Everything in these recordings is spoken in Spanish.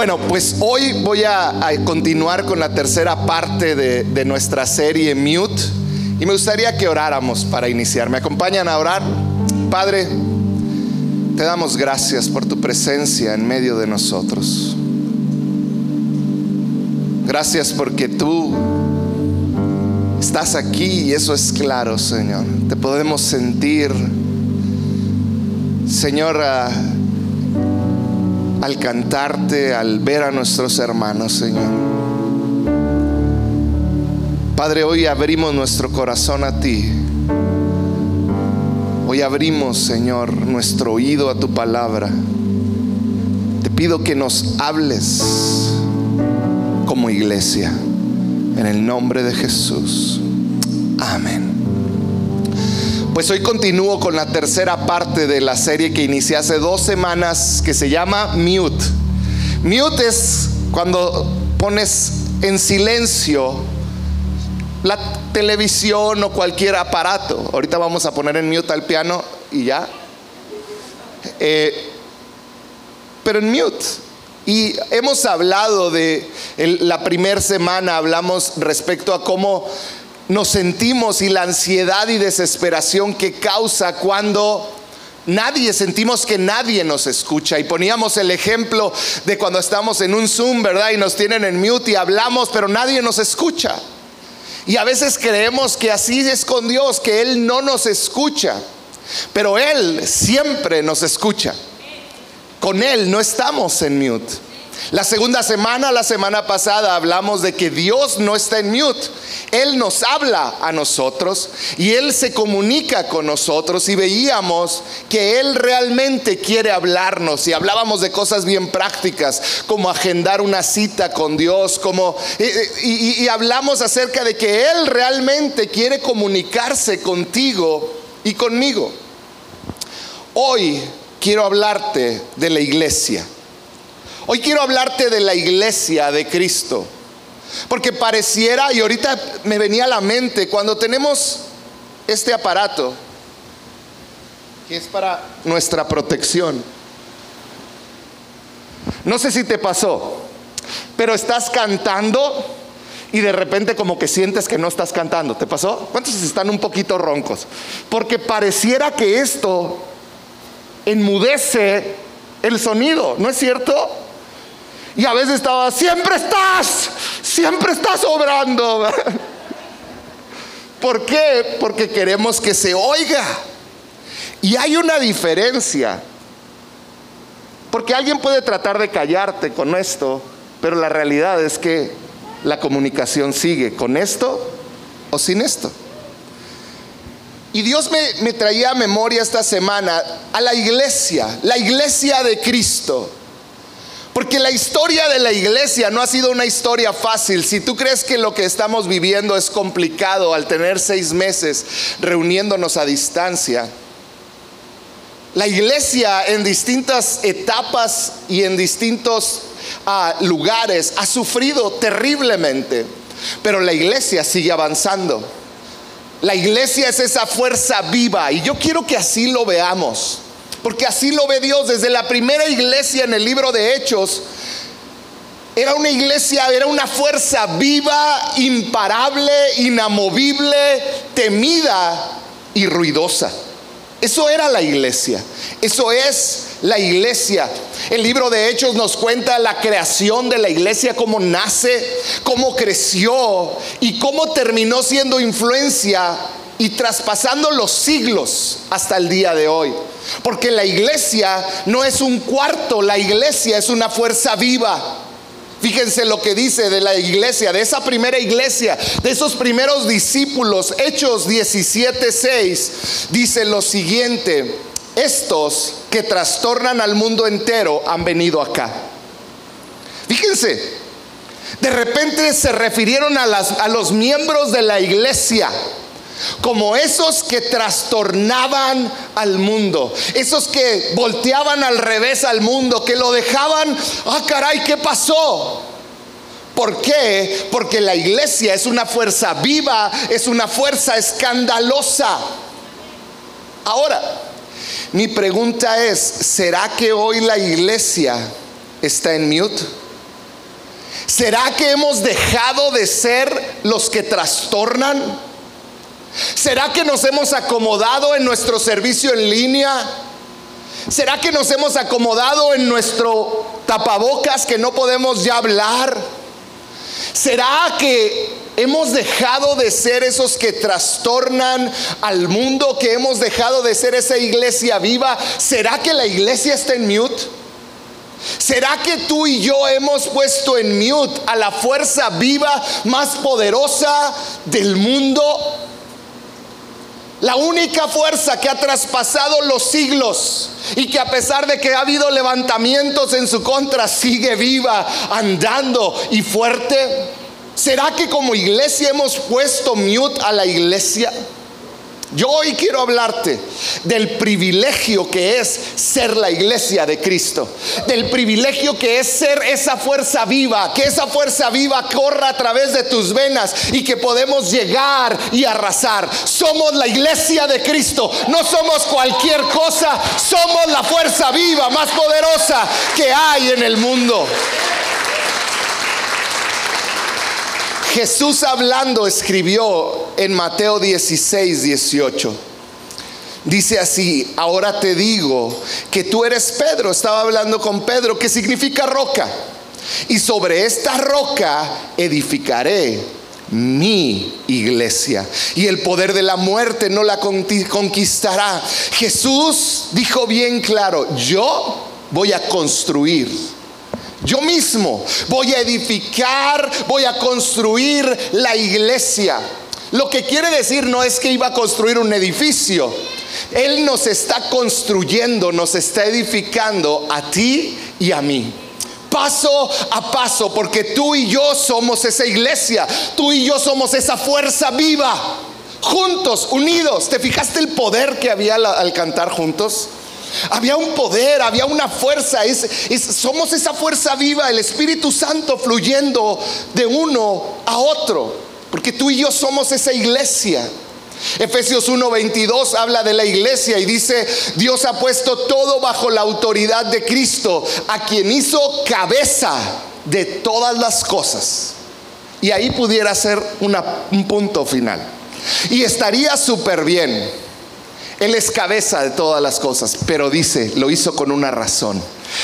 Bueno, pues hoy voy a, continuar con la tercera parte de, nuestra serie Mute y me gustaría que oráramos para iniciar. ¿Me acompañan a orar? Padre, te damos gracias por tu presencia en medio de nosotros. Gracias porque tú estás aquí y eso es claro, Señor. Te podemos sentir, Señor, al cantarte, al ver a nuestros hermanos, Señor. Padre, hoy abrimos nuestro corazón a ti. Hoy abrimos, Señor, nuestro oído a tu palabra. Te pido que nos hables como iglesia. En el nombre de Jesús. Amén. Pues hoy continúo con la tercera parte de la serie que inicié hace dos semanas que se llama Mute. Mute es cuando pones en silencio la televisión o cualquier aparato. Ahorita vamos a poner en mute al piano y ya. Eh, pero en mute. Y hemos hablado de la primera semana, hablamos respecto a cómo nos sentimos y la ansiedad y desesperación que causa cuando nadie, sentimos que nadie nos escucha. Y poníamos el ejemplo de cuando estamos en un Zoom, ¿verdad? Y nos tienen en mute y hablamos, pero nadie nos escucha. Y a veces creemos que así es con Dios, que Él no nos escucha. Pero Él siempre nos escucha. Con Él no estamos en mute. La segunda semana, la semana pasada, hablamos de que Dios no está en mute. Él nos habla a nosotros y Él se comunica con nosotros y veíamos que Él realmente quiere hablarnos y hablábamos de cosas bien prácticas como agendar una cita con Dios, como, y, y hablamos acerca de que Él realmente quiere comunicarse contigo y conmigo. Hoy quiero hablarte de la iglesia. Hoy quiero hablarte de la iglesia de Cristo. Porque pareciera, y ahorita me venía a la mente, cuando tenemos este aparato, que es para nuestra protección. No sé si te pasó, pero estás cantando y de repente como que sientes que no estás cantando. ¿Te pasó? ¿Cuántos están un poquito roncos? Porque pareciera que esto enmudece el sonido, ¿no es cierto? Y a veces estaba, siempre estás, siempre estás obrando. ¿Por qué? Porque queremos que se oiga. Y hay una diferencia. Porque alguien puede tratar de callarte con esto, pero la realidad es que la comunicación sigue con esto o sin esto. Y Dios me, me traía a memoria esta semana a la iglesia, la iglesia de Cristo. Porque la historia de la iglesia no ha sido una historia fácil. Si tú crees que lo que estamos viviendo es complicado al tener seis meses reuniéndonos a distancia, la iglesia en distintas etapas y en distintos ah, lugares ha sufrido terriblemente, pero la iglesia sigue avanzando. La iglesia es esa fuerza viva y yo quiero que así lo veamos. Porque así lo ve Dios desde la primera iglesia en el libro de Hechos. Era una iglesia, era una fuerza viva, imparable, inamovible, temida y ruidosa. Eso era la iglesia. Eso es la iglesia. El libro de Hechos nos cuenta la creación de la iglesia, cómo nace, cómo creció y cómo terminó siendo influencia y traspasando los siglos hasta el día de hoy. Porque la iglesia no es un cuarto, la iglesia es una fuerza viva. Fíjense lo que dice de la iglesia, de esa primera iglesia, de esos primeros discípulos, Hechos 17:6, dice lo siguiente: Estos que trastornan al mundo entero han venido acá. Fíjense, de repente se refirieron a, a los miembros de la iglesia como esos que trastornaban al mundo, esos que volteaban al revés al mundo, que lo dejaban, ah caray, ¿qué pasó? ¿Por qué? Porque la iglesia es una fuerza viva, es una fuerza escandalosa. Ahora, mi pregunta es, ¿será que hoy la iglesia está en mute? ¿Será que hemos dejado de ser los que trastornan? ¿Será que nos hemos acomodado en nuestro servicio en línea? ¿Será que nos hemos acomodado en nuestro tapabocas que no podemos ya hablar? ¿Será que hemos dejado de ser esos que trastornan al mundo, que hemos dejado de ser esa iglesia viva? ¿Será que la iglesia está en mute? ¿Será que tú y yo hemos puesto en mute a la fuerza viva más poderosa del mundo? La única fuerza que ha traspasado los siglos y que a pesar de que ha habido levantamientos en su contra, sigue viva, andando y fuerte. ¿Será que como iglesia hemos puesto mute a la iglesia? Yo hoy quiero hablarte del privilegio que es ser la iglesia de Cristo, del privilegio que es ser esa fuerza viva, que esa fuerza viva corra a través de tus venas y que podemos llegar y arrasar. Somos la iglesia de Cristo, no somos cualquier cosa, somos la fuerza viva más poderosa que hay en el mundo. Jesús hablando escribió en Mateo 16, 18. Dice así, ahora te digo que tú eres Pedro, estaba hablando con Pedro, que significa roca. Y sobre esta roca edificaré mi iglesia. Y el poder de la muerte no la conquistará. Jesús dijo bien claro, yo voy a construir yo mismo voy a edificar, voy a construir la iglesia. Lo que quiere decir no es que iba a construir un edificio. Él nos está construyendo, nos está edificando a ti y a mí paso a paso, porque tú y yo somos esa iglesia, tú y yo somos esa fuerza viva, juntos, unidos. ¿Te fijaste el poder que había al cantar juntos? Había un poder, había una fuerza. somos esa fuerza viva, el Espíritu Santo fluyendo de uno a otro. Porque tú y yo somos esa iglesia. Efesios 1:22 habla de la iglesia y dice, Dios ha puesto todo bajo la autoridad de Cristo, a quien hizo cabeza de todas las cosas. Y ahí pudiera ser un punto final. Y estaría súper bien él es cabeza de todas las cosas, pero dice, lo hizo con una razón.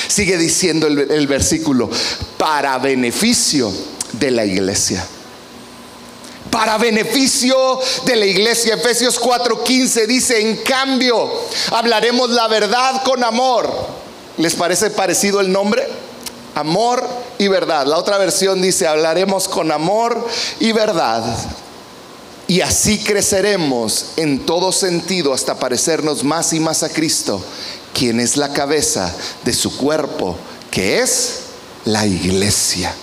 Sigue diciendo el, versículo, para beneficio de la iglesia para beneficio de la iglesia. Efesios 4:15 dice, en cambio, hablaremos la verdad con amor. ¿Les parece parecido el nombre? Amor y verdad. La otra versión dice, hablaremos con amor y verdad. Y así creceremos en todo sentido hasta parecernos más y más a Cristo, quien es la cabeza de su cuerpo, que es la iglesia.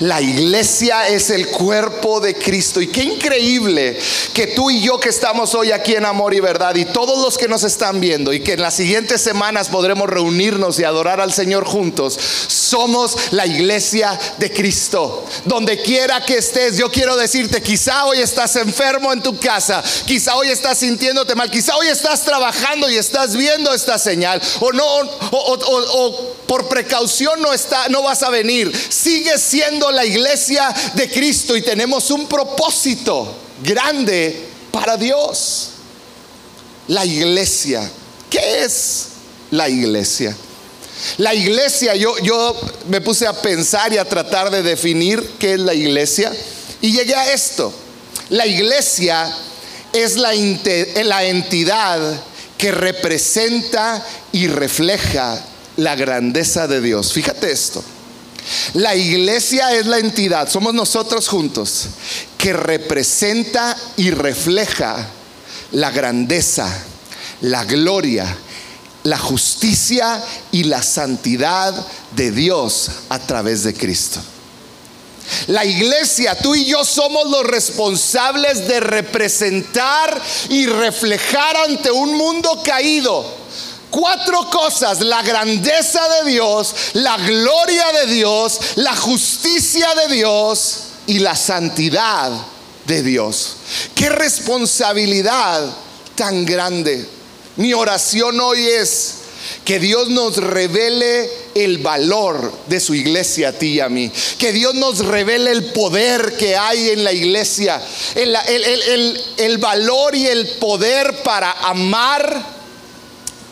La iglesia es el cuerpo de Cristo. Y qué increíble que tú y yo que estamos hoy aquí en Amor y Verdad y todos los que nos están viendo y que en las siguientes semanas podremos reunirnos y adorar al Señor juntos, somos la iglesia de Cristo. Donde quiera que estés, yo quiero decirte, quizá hoy estás enfermo en tu casa, quizá hoy estás sintiéndote mal, quizá hoy estás trabajando y estás viendo esta señal o no o, por precaución no está no vas a venir. Sigue siendo la iglesia de Cristo y tenemos un propósito grande para Dios. La iglesia. ¿Qué es la iglesia? La iglesia, yo, yo me puse a pensar y a tratar de definir qué es la iglesia y llegué a esto. La iglesia es la, la entidad que representa y refleja la grandeza de Dios. Fíjate esto. La iglesia es la entidad, somos nosotros juntos, que representa y refleja la grandeza, la gloria, la justicia y la santidad de Dios a través de Cristo. La iglesia, tú y yo somos los responsables de representar y reflejar ante un mundo caído cuatro cosas, la grandeza de Dios, la gloria de Dios, la justicia de Dios y la santidad de Dios. Qué responsabilidad tan grande. Mi oración hoy es Que Dios nos revele el valor de su iglesia a ti y a mí. Que Dios nos revele el poder que hay en la iglesia. El, el valor y el poder para amar,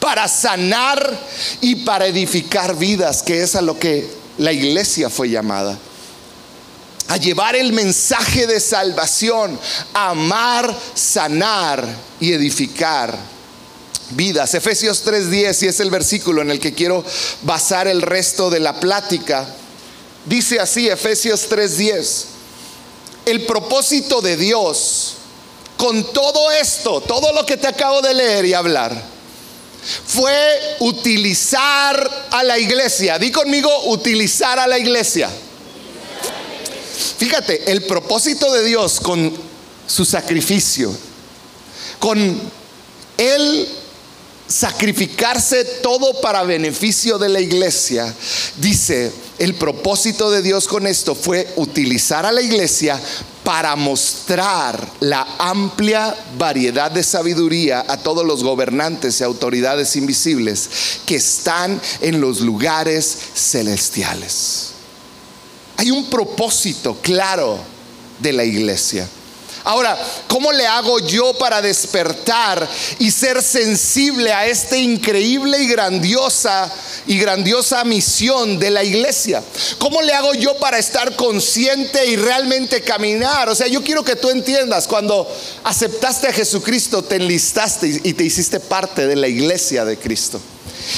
para sanar y para edificar vidas, que es a lo que la iglesia fue llamada a llevar el mensaje de salvación, a amar, sanar y edificar vidas. Efesios 3:10, y es el versículo en el que quiero basar el resto de la plática. Dice así, Efesios 3:10, el propósito de Dios con todo esto, todo lo que te acabo de leer y hablar, fue utilizar a la iglesia. Di conmigo, utilizar a la iglesia. Fíjate, el propósito de Dios con su sacrificio, con Él sacrificarse todo para beneficio de la iglesia, dice, el propósito de Dios con esto fue utilizar a la iglesia para mostrar la amplia variedad de sabiduría a todos los gobernantes y autoridades invisibles que están en los lugares celestiales. Hay un propósito claro de la iglesia. Ahora, ¿cómo le hago yo para despertar y ser sensible a esta increíble y grandiosa y grandiosa misión de la iglesia? ¿Cómo le hago yo para estar consciente y realmente caminar? O sea, yo quiero que tú entiendas, cuando aceptaste a Jesucristo, te enlistaste y te hiciste parte de la iglesia de Cristo.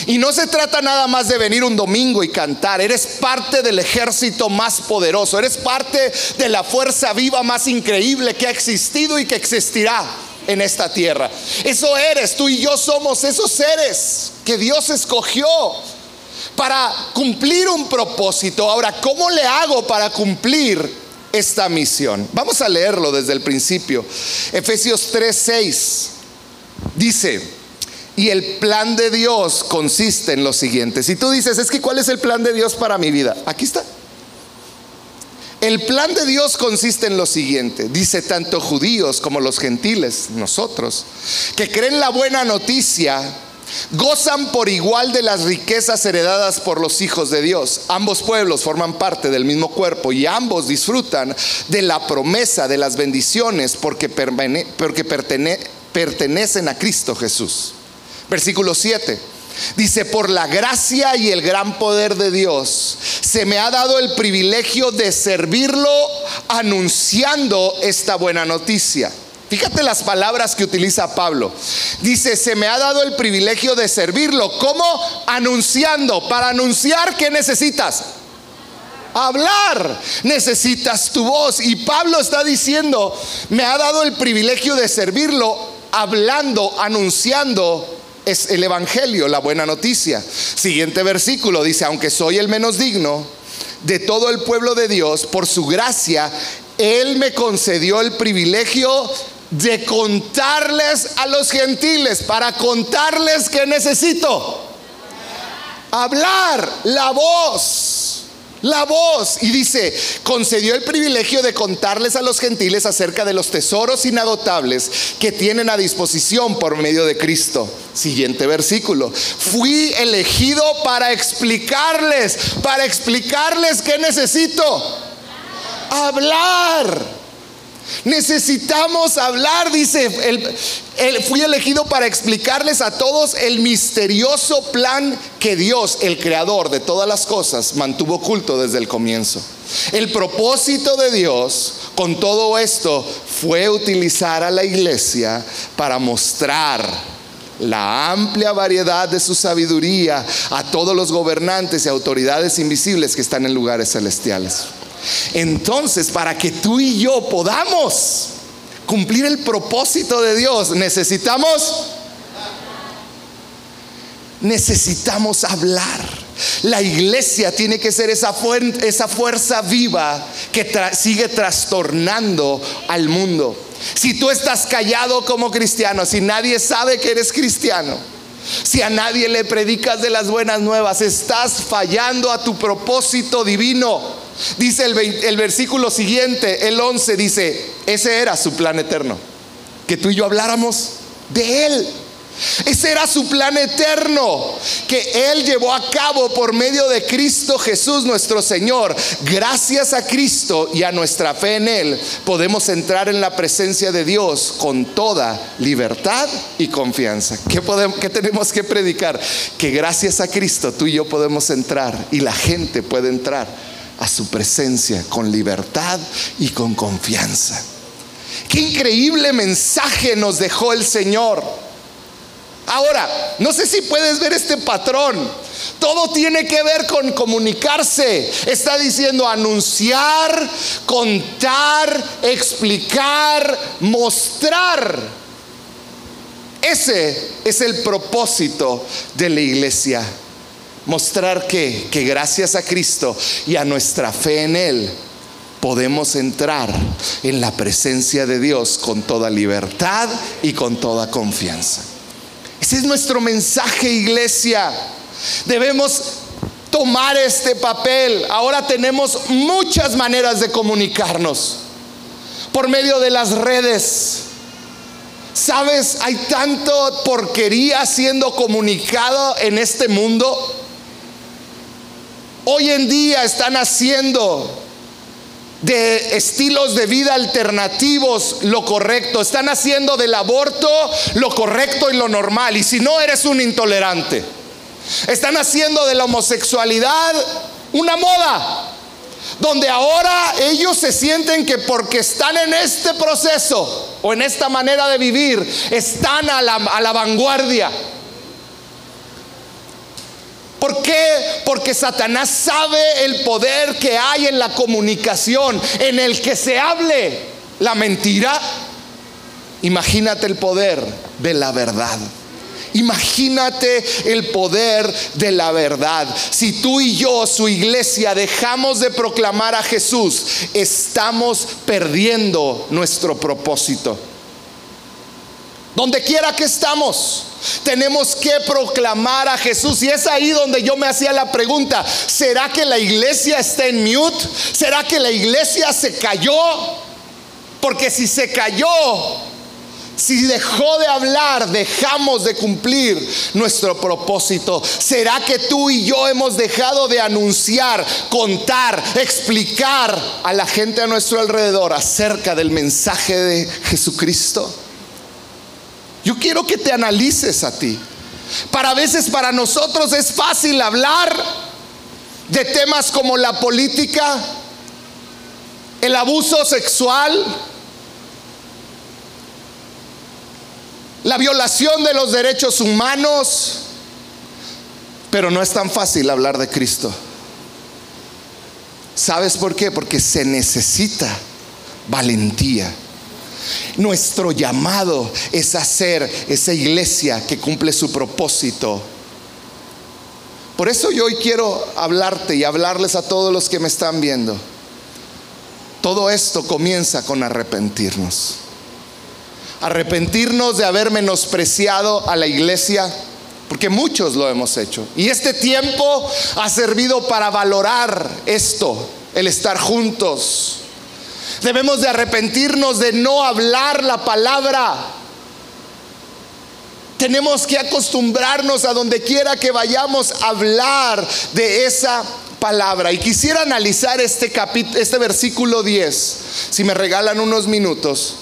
Y no se trata nada más de venir un domingo y cantar. Eres parte del ejército más poderoso. Eres parte de la fuerza viva más increíble que ha existido y que existirá en esta tierra. Eso eres. Tú y yo somos esos seres que Dios escogió para cumplir un propósito. Ahora, ¿cómo le hago para cumplir esta misión? Vamos a leerlo desde el principio. Efesios 3:6 dice, y el plan de Dios consiste en lo siguiente. Si tú dices, es que ¿cuál es el plan de Dios para mi vida? Aquí está. El plan de Dios consiste en lo siguiente. Dice tanto judíos como los gentiles, nosotros, que creen la buena noticia, gozan por igual de las riquezas heredadas por los hijos de Dios. Ambos pueblos forman parte del mismo cuerpo y ambos disfrutan de la promesa de las bendiciones porque, porque pertenecen a Cristo Jesús. Versículo 7. Dice, por la gracia y el gran poder de Dios, se me ha dado el privilegio de servirlo anunciando esta buena noticia. Fíjate las palabras que utiliza Pablo. Dice, se me ha dado el privilegio de servirlo. ¿Cómo? Anunciando. Para anunciar, ¿qué necesitas? Hablar. Necesitas tu voz. Y Pablo está diciendo, me ha dado el privilegio de servirlo hablando, anunciando es el Evangelio, la buena noticia. Siguiente versículo dice, aunque soy el menos digno de todo el pueblo de Dios, por su gracia, Él me concedió el privilegio de contarles a los gentiles, para contarles que necesito. Hablar, la voz la voz y dice, concedió el privilegio de contarles a los gentiles acerca de los tesoros inagotables que tienen a disposición por medio de Cristo. Siguiente versículo. Fui elegido para explicarles, para explicarles que necesito. Hablar. Necesitamos hablar, dice, fui elegido para explicarles a todos el misterioso plan que Dios, el creador de todas las cosas, mantuvo oculto desde el comienzo. El propósito de Dios con todo esto fue utilizar a la iglesia para mostrar la amplia variedad de su sabiduría a todos los gobernantes y autoridades invisibles que están en lugares celestiales. Entonces, para que tú y yo podamos cumplir el propósito de Dios, necesitamos necesitamos hablar. La iglesia tiene que ser esa, esa fuerza viva que sigue trastornando al mundo. Si tú estás callado como cristiano, si nadie sabe que eres cristiano, si a nadie le predicas de las buenas nuevas, estás fallando a tu propósito divino. Dice el, versículo siguiente, el 11, dice, ese era su plan eterno, que tú y yo habláramos de Él. Ese era su plan eterno que Él llevó a cabo por medio de Cristo Jesús nuestro Señor. Gracias a Cristo y a nuestra fe en Él podemos entrar en la presencia de Dios con toda libertad y confianza. ¿Qué, podemos, qué tenemos que predicar? Que gracias a Cristo tú y yo podemos entrar y la gente puede entrar a su presencia con libertad y con confianza. Qué increíble mensaje nos dejó el Señor. Ahora, no sé si puedes ver este patrón. Todo tiene que ver con comunicarse. Está diciendo anunciar, contar, explicar, mostrar. Ese es el propósito de la iglesia. Mostrar que, que gracias a Cristo y a nuestra fe en Él, podemos entrar en la presencia de Dios con toda libertad y con toda confianza. Ese es nuestro mensaje, iglesia. Debemos tomar este papel. Ahora tenemos muchas maneras de comunicarnos por medio de las redes. ¿Sabes? Hay tanto porquería siendo comunicado en este mundo. Hoy en día están haciendo de estilos de vida alternativos lo correcto. Están haciendo del aborto lo correcto y lo normal. Y si no, eres un intolerante. Están haciendo de la homosexualidad una moda. Donde ahora ellos se sienten que porque están en este proceso o en esta manera de vivir, están a la, vanguardia. ¿Por qué? Porque Satanás sabe el poder que hay en la comunicación, en el que se hable la mentira. Imagínate el poder de la verdad. Imagínate el poder de la verdad. Si tú y yo, su iglesia, dejamos de proclamar a Jesús, estamos perdiendo nuestro propósito. Donde quiera que estamos, tenemos que proclamar a Jesús. Y es ahí donde yo me hacía la pregunta, ¿será que la iglesia está en mute? ¿Será que la iglesia se cayó? Porque si se cayó, si dejó de hablar, dejamos de cumplir nuestro propósito. ¿Será que tú y yo hemos dejado de anunciar, contar, explicar a la gente a nuestro alrededor acerca del mensaje de Jesucristo? Yo quiero que te analices a ti. Para veces para nosotros es fácil hablar de temas como la política, el abuso sexual, la violación de los derechos humanos, pero no es tan fácil hablar de Cristo. ¿Sabes por qué? Porque se necesita valentía. Nuestro llamado es hacer esa iglesia que cumple su propósito. Por eso yo hoy quiero hablarte y hablarles a todos los que me están viendo. Todo esto comienza con arrepentirnos. Arrepentirnos de haber menospreciado a la iglesia, porque muchos lo hemos hecho. Y este tiempo ha servido para valorar esto, el estar juntos, Debemos de arrepentirnos de no hablar la palabra. Tenemos que acostumbrarnos a donde quiera que vayamos a hablar de esa palabra. Y quisiera analizar este, este versículo 10, si me regalan unos minutos,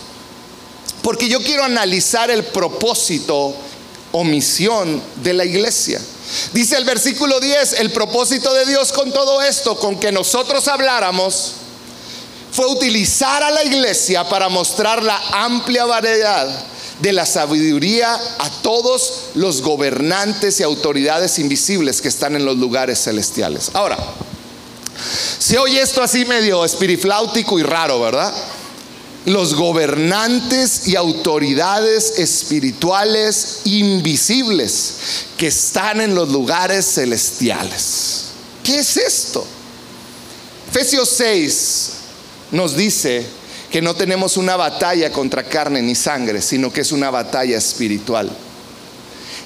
porque yo quiero analizar el propósito o misión de la iglesia. Dice el versículo 10, el propósito de Dios con todo esto, con que nosotros habláramos, fue utilizar a la iglesia para mostrar la amplia variedad de la sabiduría a todos los gobernantes y autoridades invisibles que están en los lugares celestiales. Ahora, se oye esto así medio espirifláutico y raro, ¿verdad? Los gobernantes y autoridades espirituales invisibles que están en los lugares celestiales. ¿Qué es esto? Efesios 6, nos dice que no tenemos una batalla contra carne ni sangre, sino que es una batalla espiritual.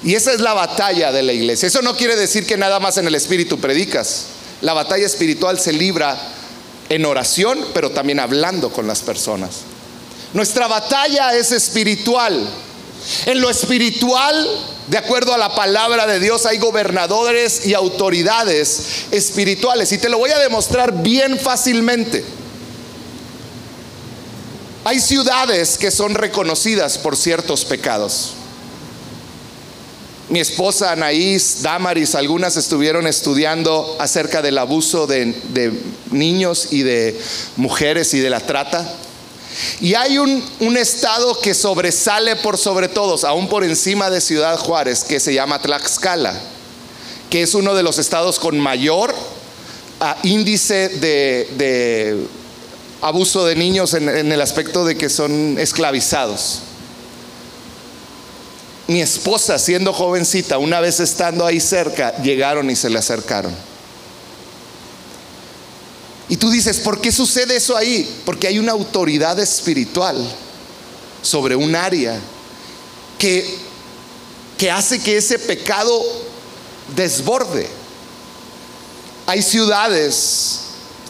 Y esa es la batalla de la iglesia. Eso no quiere decir que nada más en el espíritu predicas. La batalla espiritual se libra en oración, pero también hablando con las personas. Nuestra batalla es espiritual. En lo espiritual, de acuerdo a la palabra de Dios, hay gobernadores y autoridades espirituales. Y te lo voy a demostrar bien fácilmente. Hay ciudades que son reconocidas por ciertos pecados. Mi esposa Anaís, Damaris, algunas estuvieron estudiando acerca del abuso de, niños y de mujeres y de la trata. Y hay un, estado que sobresale por sobre todos, aún por encima de Ciudad Juárez, que se llama Tlaxcala, que es uno de los estados con mayor ah, índice de, abuso de niños en, el aspecto de que son esclavizados. Mi esposa, siendo jovencita, una vez estando ahí cerca, llegaron y se le acercaron. Y tú dices, ¿por qué sucede eso ahí? Porque hay una autoridad espiritual sobre un área que, que hace que ese pecado desborde. Hay ciudades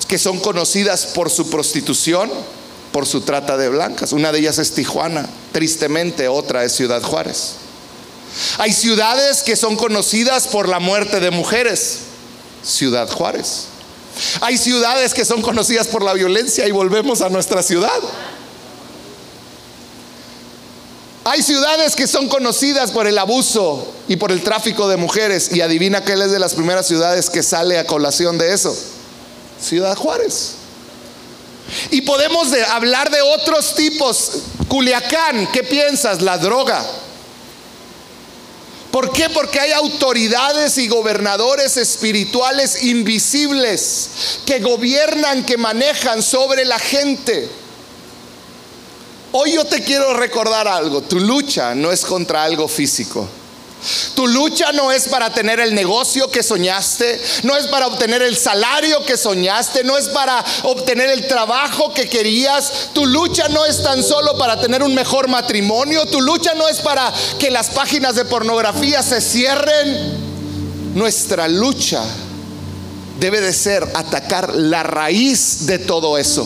que son conocidas por su prostitución, por su trata de blancas. Una de ellas es Tijuana, tristemente otra es Ciudad Juárez. Hay ciudades que son conocidas por la muerte de mujeres, Ciudad Juárez. Hay ciudades que son conocidas por la violencia y volvemos a nuestra ciudad. Hay ciudades que son conocidas por el abuso y por el tráfico de mujeres. Y adivina qué es de las primeras ciudades que sale a colación de eso. Ciudad Juárez. Y podemos hablar de otros tipos. Culiacán, ¿qué piensas? La droga. ¿Por qué? Porque hay autoridades y gobernadores espirituales invisibles que gobiernan, que manejan sobre la gente. Hoy yo te quiero recordar algo, tu lucha no es contra algo físico. Tu lucha no es para tener el negocio que soñaste, no es para obtener el salario que soñaste, no es para obtener el trabajo que querías. Tu lucha no es tan solo para tener un mejor matrimonio, tu lucha no es para que las páginas de pornografía se cierren. Nuestra lucha debe de ser atacar la raíz de todo eso.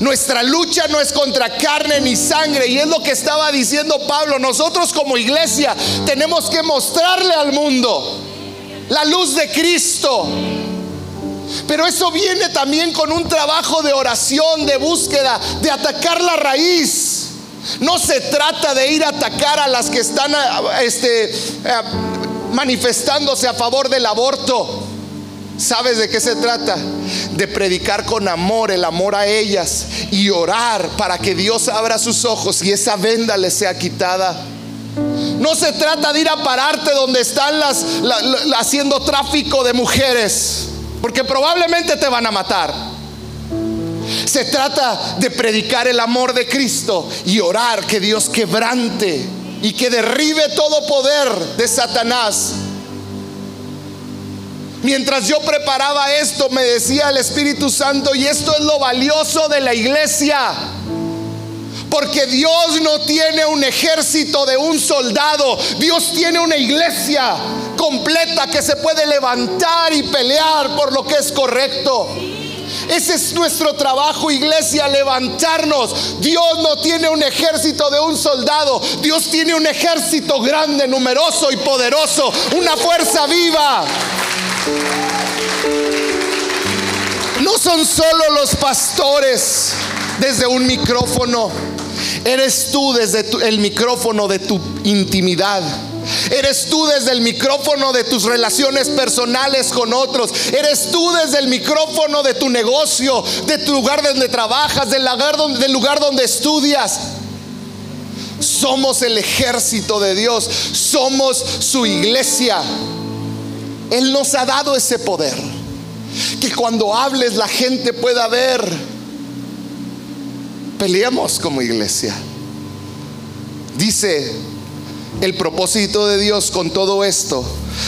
Nuestra lucha no es contra carne ni sangre. Y es lo que estaba diciendo Pablo. Nosotros como iglesia tenemos que mostrarle al mundo la luz de Cristo. Pero eso viene también con un trabajo de oración, de búsqueda, de atacar la raíz. No se trata de ir a atacar a las que están este, manifestándose a favor del aborto. ¿Sabes de qué se trata? De predicar con amor, el amor a ellas y orar para que Dios abra sus ojos y esa venda les sea quitada. No se trata de ir a pararte donde están las, haciendo tráfico de mujeres, porque probablemente te van a matar. Se trata de predicar el amor de Cristo y orar que Dios quebrante y que derribe todo poder de Satanás Mientras yo preparaba esto, me decía el Espíritu Santo, y esto es lo valioso de la iglesia. Porque Dios no tiene un ejército de un soldado. Dios tiene una iglesia completa que se puede levantar y pelear por lo que es correcto. Ese es nuestro trabajo, iglesia, levantarnos. Dios no tiene un ejército de un soldado. Dios tiene un ejército grande, numeroso y poderoso. Una fuerza viva. No son solo los pastores desde un micrófono. Eres tú desde el micrófono de tu intimidad. Eres tú desde el micrófono de tus relaciones personales con otros. Eres tú desde el micrófono de tu negocio, de tu lugar donde trabajas, del lugar donde, del lugar donde estudias. Somos el ejército de Dios. Somos su iglesia. Él nos ha dado ese poder. Que cuando hables la gente pueda ver. Peleemos como iglesia. Dice el propósito de Dios con todo esto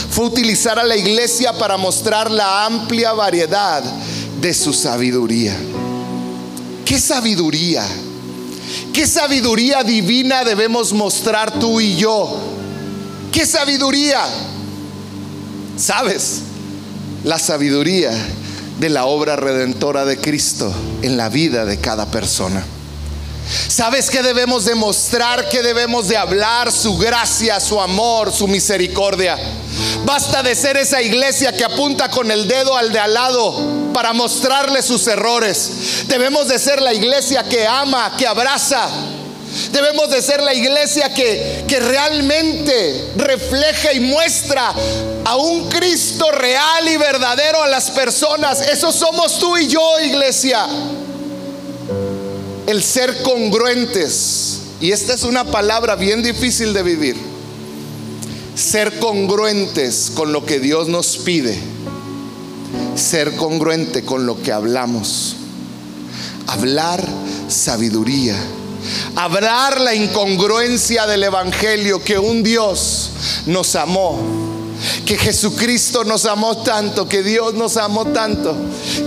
fue utilizar a la iglesia para mostrar la amplia variedad de su sabiduría. ¿Qué sabiduría? ¿Qué sabiduría divina debemos mostrar tú y yo? ¿Qué sabiduría? ¿Sabes? La sabiduría de la obra redentora de Cristo en la vida de cada persona. ¿Sabes qué debemos demostrar? ¿Qué debemos de hablar? Su gracia, su amor, su misericordia. Basta de ser esa iglesia que apunta con el dedo al de al lado para mostrarle sus errores. Debemos de ser la iglesia que ama, que abraza. Debemos de ser la iglesia que, que realmente refleja y muestra a un Cristo real y verdadero a las personas. Eso somos tú y yo, iglesia el ser congruentes. Y esta es una palabra bien difícil de vivir. Ser congruentes con lo que Dios nos pide. Ser congruente con lo que hablamos. Hablar sabiduría. Hablar la incongruencia del Evangelio que un Dios nos amó que Jesucristo nos amó tanto, que Dios nos amó tanto,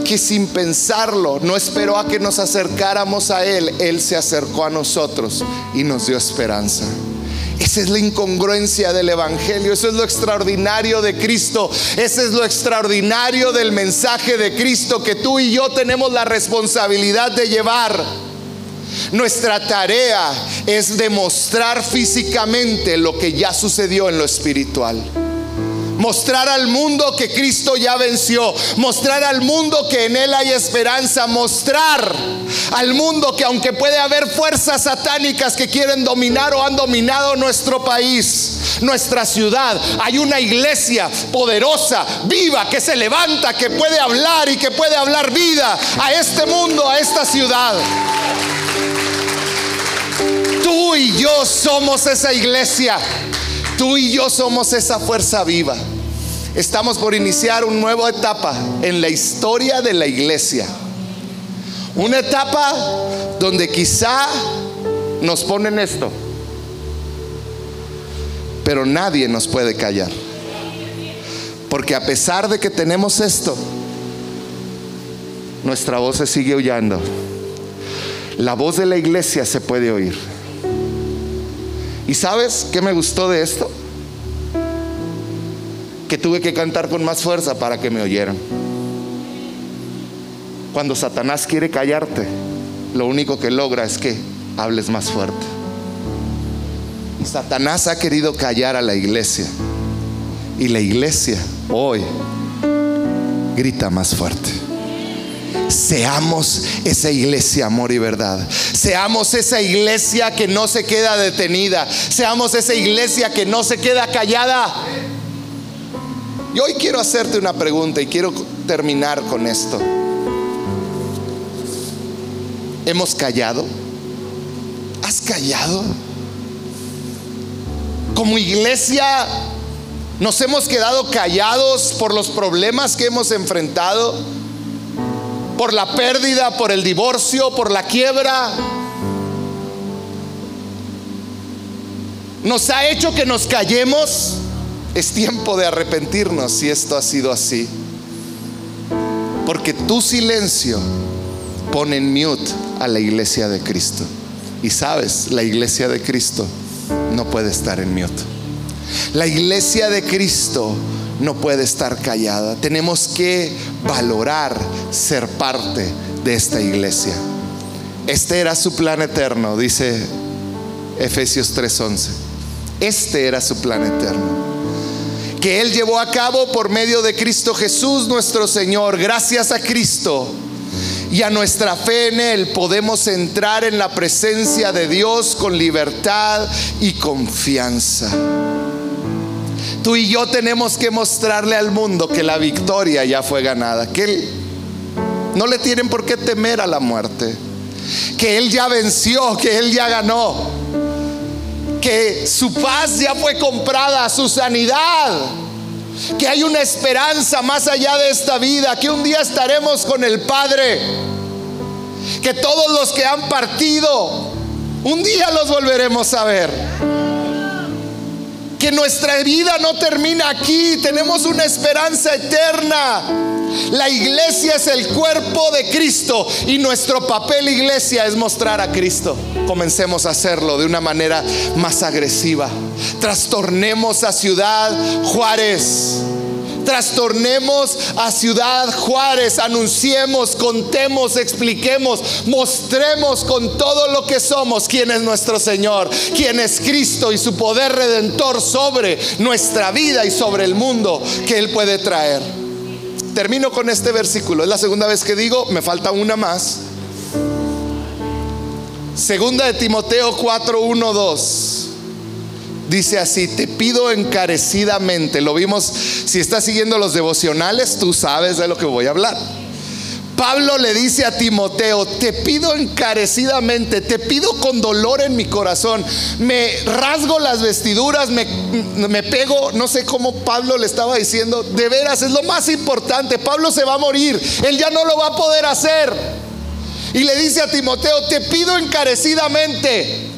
que sin pensarlo no esperó a que nos acercáramos a Él, Él se acercó a nosotros y nos dio esperanza. Esa es la incongruencia del Evangelio, eso es lo extraordinario de Cristo, ese es lo extraordinario del mensaje de Cristo que tú y yo tenemos la responsabilidad de llevar. Nuestra tarea es demostrar físicamente lo que ya sucedió en lo espiritual mostrar al mundo que Cristo ya venció, mostrar al mundo que en Él hay esperanza, mostrar al mundo que aunque puede haber fuerzas satánicas que quieren dominar o han dominado nuestro país, nuestra ciudad, hay una iglesia poderosa, viva, que se levanta, que puede hablar y que puede hablar vida a este mundo, a esta ciudad. Tú y yo somos esa iglesia. Tú y yo somos esa fuerza viva. Estamos por iniciar una nueva etapa en la historia de la iglesia. Una etapa donde quizá nos ponen esto, pero nadie nos puede callar. Porque a pesar de que tenemos esto, nuestra voz se sigue oyendo. La voz de la iglesia se puede oír. ¿Y sabes qué me gustó de esto? que tuve que cantar con más fuerza para que me oyeran. Cuando Satanás quiere callarte, lo único que logra es que hables más fuerte. Satanás ha querido callar a la iglesia. Y la iglesia hoy grita más fuerte. Seamos esa iglesia, amor y verdad. Seamos esa iglesia que no se queda detenida. Seamos esa iglesia que no se queda callada. Y hoy quiero hacerte una pregunta y quiero terminar con esto. ¿Hemos callado? ¿Has callado? Como iglesia nos hemos quedado callados por los problemas que hemos enfrentado, por la pérdida, por el divorcio, por la quiebra. Nos ha hecho que nos callemos. Es tiempo de arrepentirnos si esto ha sido así. Porque tu silencio pone en mute a la iglesia de Cristo. Y sabes, la iglesia de Cristo no puede estar en mute. La iglesia de Cristo no puede estar callada. Tenemos que valorar ser parte de esta iglesia. Este era su plan eterno, dice Efesios 3:11. Este era su plan eterno que Él llevó a cabo por medio de Cristo Jesús nuestro Señor. Gracias a Cristo y a nuestra fe en Él podemos entrar en la presencia de Dios con libertad y confianza. Tú y yo tenemos que mostrarle al mundo que la victoria ya fue ganada, que Él no le tienen por qué temer a la muerte, que Él ya venció, que Él ya ganó que su paz ya fue comprada, su sanidad, que hay una esperanza más allá de esta vida, que un día estaremos con el Padre, que todos los que han partido, un día los volveremos a ver. Que nuestra vida no termina aquí, tenemos una esperanza eterna la iglesia es el cuerpo de Cristo y nuestro papel iglesia es mostrar a Cristo. Comencemos a hacerlo de una manera más agresiva. Trastornemos a Ciudad Juárez. Trastornemos a Ciudad Juárez, anunciemos, contemos, expliquemos, mostremos con todo lo que somos quién es nuestro Señor, quién es Cristo y su poder redentor sobre nuestra vida y sobre el mundo que Él puede traer. Termino con este versículo, es la segunda vez que digo, me falta una más. Segunda de Timoteo 4, 1, 2. Dice así, te pido encarecidamente, lo vimos, si estás siguiendo los devocionales, tú sabes de lo que voy a hablar. Pablo le dice a Timoteo, te pido encarecidamente, te pido con dolor en mi corazón, me rasgo las vestiduras, me, me, pego, no sé cómo Pablo le estaba diciendo, de veras es lo más importante, Pablo se va a morir, él ya no lo va a poder hacer. Y le dice a Timoteo, te pido encarecidamente,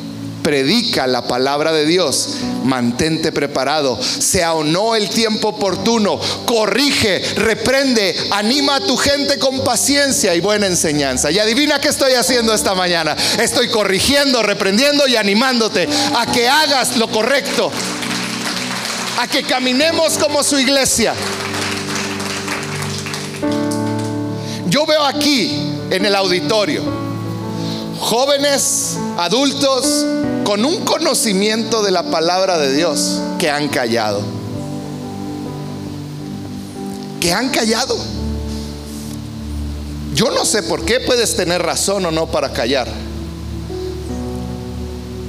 predica la palabra de Dios, mantente preparado, sea o no el tiempo oportuno, corrige, reprende, anima a tu gente con paciencia y buena enseñanza. Y adivina qué estoy haciendo esta mañana. Estoy corrigiendo, reprendiendo y animándote a que hagas lo correcto, a que caminemos como su iglesia. Yo veo aquí en el auditorio. Jóvenes, adultos, con un conocimiento de la palabra de Dios que han callado. Que han callado. Yo no sé por qué puedes tener razón o no para callar.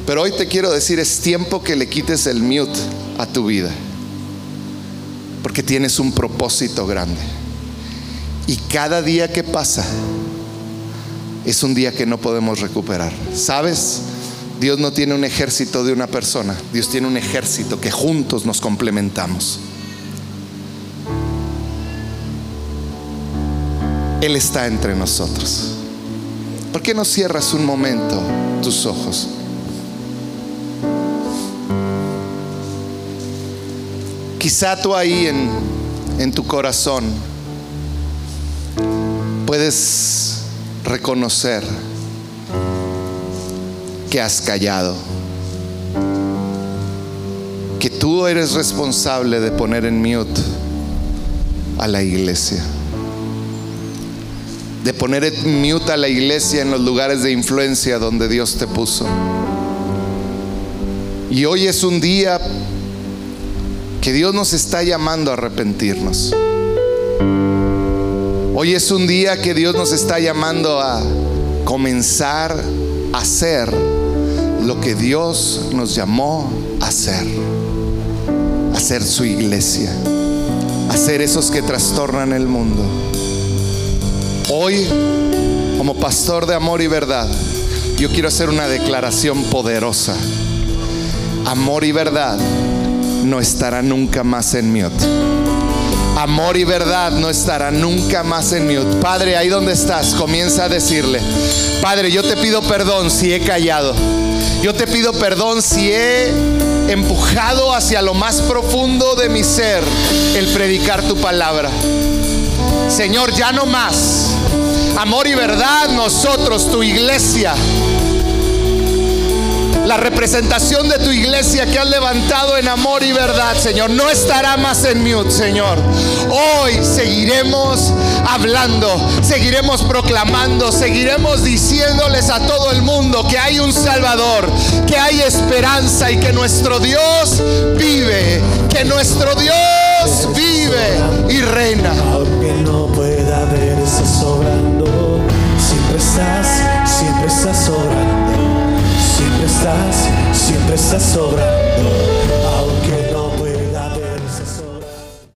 Pero hoy te quiero decir, es tiempo que le quites el mute a tu vida. Porque tienes un propósito grande. Y cada día que pasa, es un día que no podemos recuperar. ¿Sabes? Dios no tiene un ejército de una persona, Dios tiene un ejército que juntos nos complementamos. Él está entre nosotros. ¿Por qué no cierras un momento tus ojos? Quizá tú ahí en, en tu corazón puedes reconocer que has callado, que tú eres responsable de poner en mute a la iglesia, de poner en mute a la iglesia en los lugares de influencia donde Dios te puso. Y hoy es un día que Dios nos está llamando a arrepentirnos. Hoy es un día que Dios nos está llamando a comenzar a hacer lo que Dios nos llamó a hacer. Hacer su iglesia. Hacer esos que trastornan el mundo. Hoy, como pastor de amor y verdad, yo quiero hacer una declaración poderosa. Amor y verdad no estará nunca más en mute amor y verdad no estará nunca más en mute. Padre, ahí donde estás, comienza a decirle, Padre, yo te pido perdón si he callado. Yo te pido perdón si he empujado hacia lo más profundo de mi ser el predicar tu palabra. Señor, ya no más. Amor y verdad, nosotros, tu iglesia la representación de tu iglesia que has levantado en amor y verdad, Señor, no estará más en mute, Señor. Hoy seguiremos hablando, seguiremos proclamando, seguiremos diciéndoles a todo el mundo que hay un Salvador, que hay esperanza y que nuestro Dios vive, que nuestro Dios vive y reina. regresa sobrando.